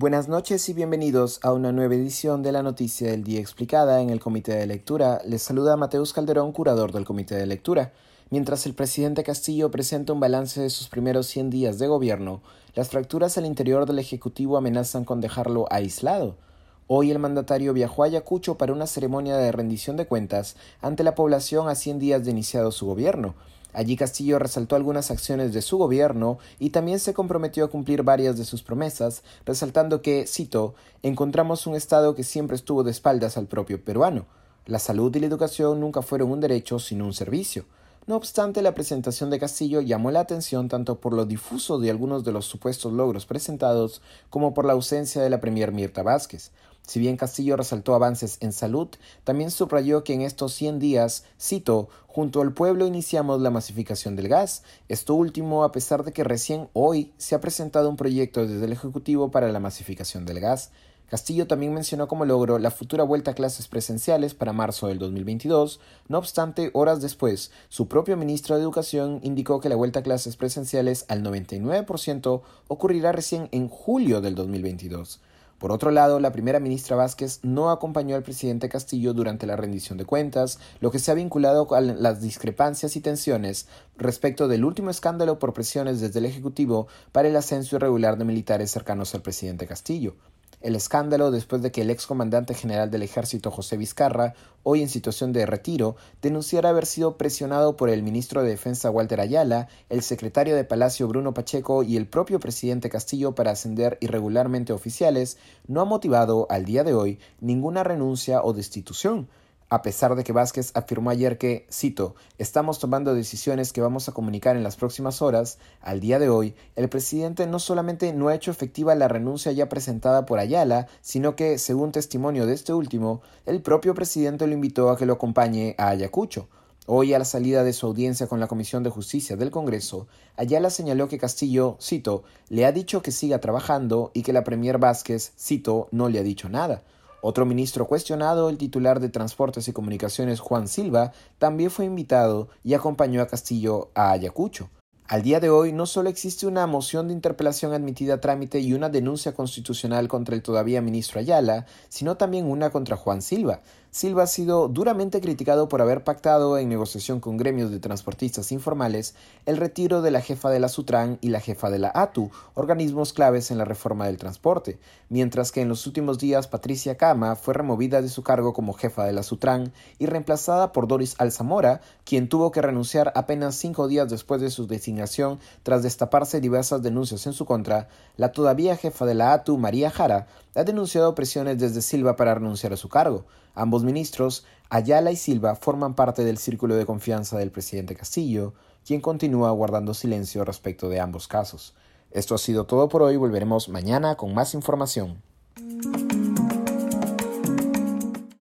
Buenas noches y bienvenidos a una nueva edición de la Noticia del Día Explicada en el Comité de Lectura. Les saluda Mateus Calderón, curador del Comité de Lectura. Mientras el presidente Castillo presenta un balance de sus primeros 100 días de gobierno, las fracturas al interior del Ejecutivo amenazan con dejarlo aislado. Hoy el mandatario viajó a Ayacucho para una ceremonia de rendición de cuentas ante la población a 100 días de iniciado su gobierno. Allí Castillo resaltó algunas acciones de su gobierno y también se comprometió a cumplir varias de sus promesas, resaltando que, cito, encontramos un Estado que siempre estuvo de espaldas al propio peruano. La salud y la educación nunca fueron un derecho, sino un servicio. No obstante, la presentación de Castillo llamó la atención tanto por lo difuso de algunos de los supuestos logros presentados como por la ausencia de la premier Mirta Vázquez. Si bien Castillo resaltó avances en salud, también subrayó que en estos 100 días, cito, junto al pueblo iniciamos la masificación del gas. Esto último a pesar de que recién hoy se ha presentado un proyecto desde el Ejecutivo para la masificación del gas. Castillo también mencionó como logro la futura vuelta a clases presenciales para marzo del 2022. No obstante, horas después, su propio ministro de Educación indicó que la vuelta a clases presenciales al 99% ocurrirá recién en julio del 2022. Por otro lado, la primera ministra Vázquez no acompañó al presidente Castillo durante la rendición de cuentas, lo que se ha vinculado con las discrepancias y tensiones respecto del último escándalo por presiones desde el Ejecutivo para el ascenso irregular de militares cercanos al presidente Castillo. El escándalo después de que el excomandante general del ejército José Vizcarra, hoy en situación de retiro, denunciara haber sido presionado por el ministro de Defensa Walter Ayala, el secretario de Palacio Bruno Pacheco y el propio presidente Castillo para ascender irregularmente oficiales, no ha motivado al día de hoy ninguna renuncia o destitución, a pesar de que Vázquez afirmó ayer que, cito, estamos tomando decisiones que vamos a comunicar en las próximas horas, al día de hoy, el presidente no solamente no ha hecho efectiva la renuncia ya presentada por Ayala, sino que, según testimonio de este último, el propio presidente lo invitó a que lo acompañe a Ayacucho. Hoy, a la salida de su audiencia con la Comisión de Justicia del Congreso, Ayala señaló que Castillo, cito, le ha dicho que siga trabajando y que la Premier Vázquez, cito, no le ha dicho nada. Otro ministro cuestionado, el titular de Transportes y Comunicaciones Juan Silva, también fue invitado y acompañó a Castillo a Ayacucho. Al día de hoy no solo existe una moción de interpelación admitida a trámite y una denuncia constitucional contra el todavía ministro Ayala, sino también una contra Juan Silva. Silva ha sido duramente criticado por haber pactado en negociación con gremios de transportistas informales el retiro de la jefa de la Sutran y la jefa de la ATU, organismos claves en la reforma del transporte, mientras que en los últimos días Patricia Cama fue removida de su cargo como jefa de la Sutran y reemplazada por Doris Alzamora, quien tuvo que renunciar apenas cinco días después de su designación tras destaparse diversas denuncias en su contra, la todavía jefa de la ATU, María Jara, ha denunciado presiones desde Silva para renunciar a su cargo. Ministros, Ayala y Silva, forman parte del círculo de confianza del presidente Castillo, quien continúa guardando silencio respecto de ambos casos. Esto ha sido todo por hoy, volveremos mañana con más información.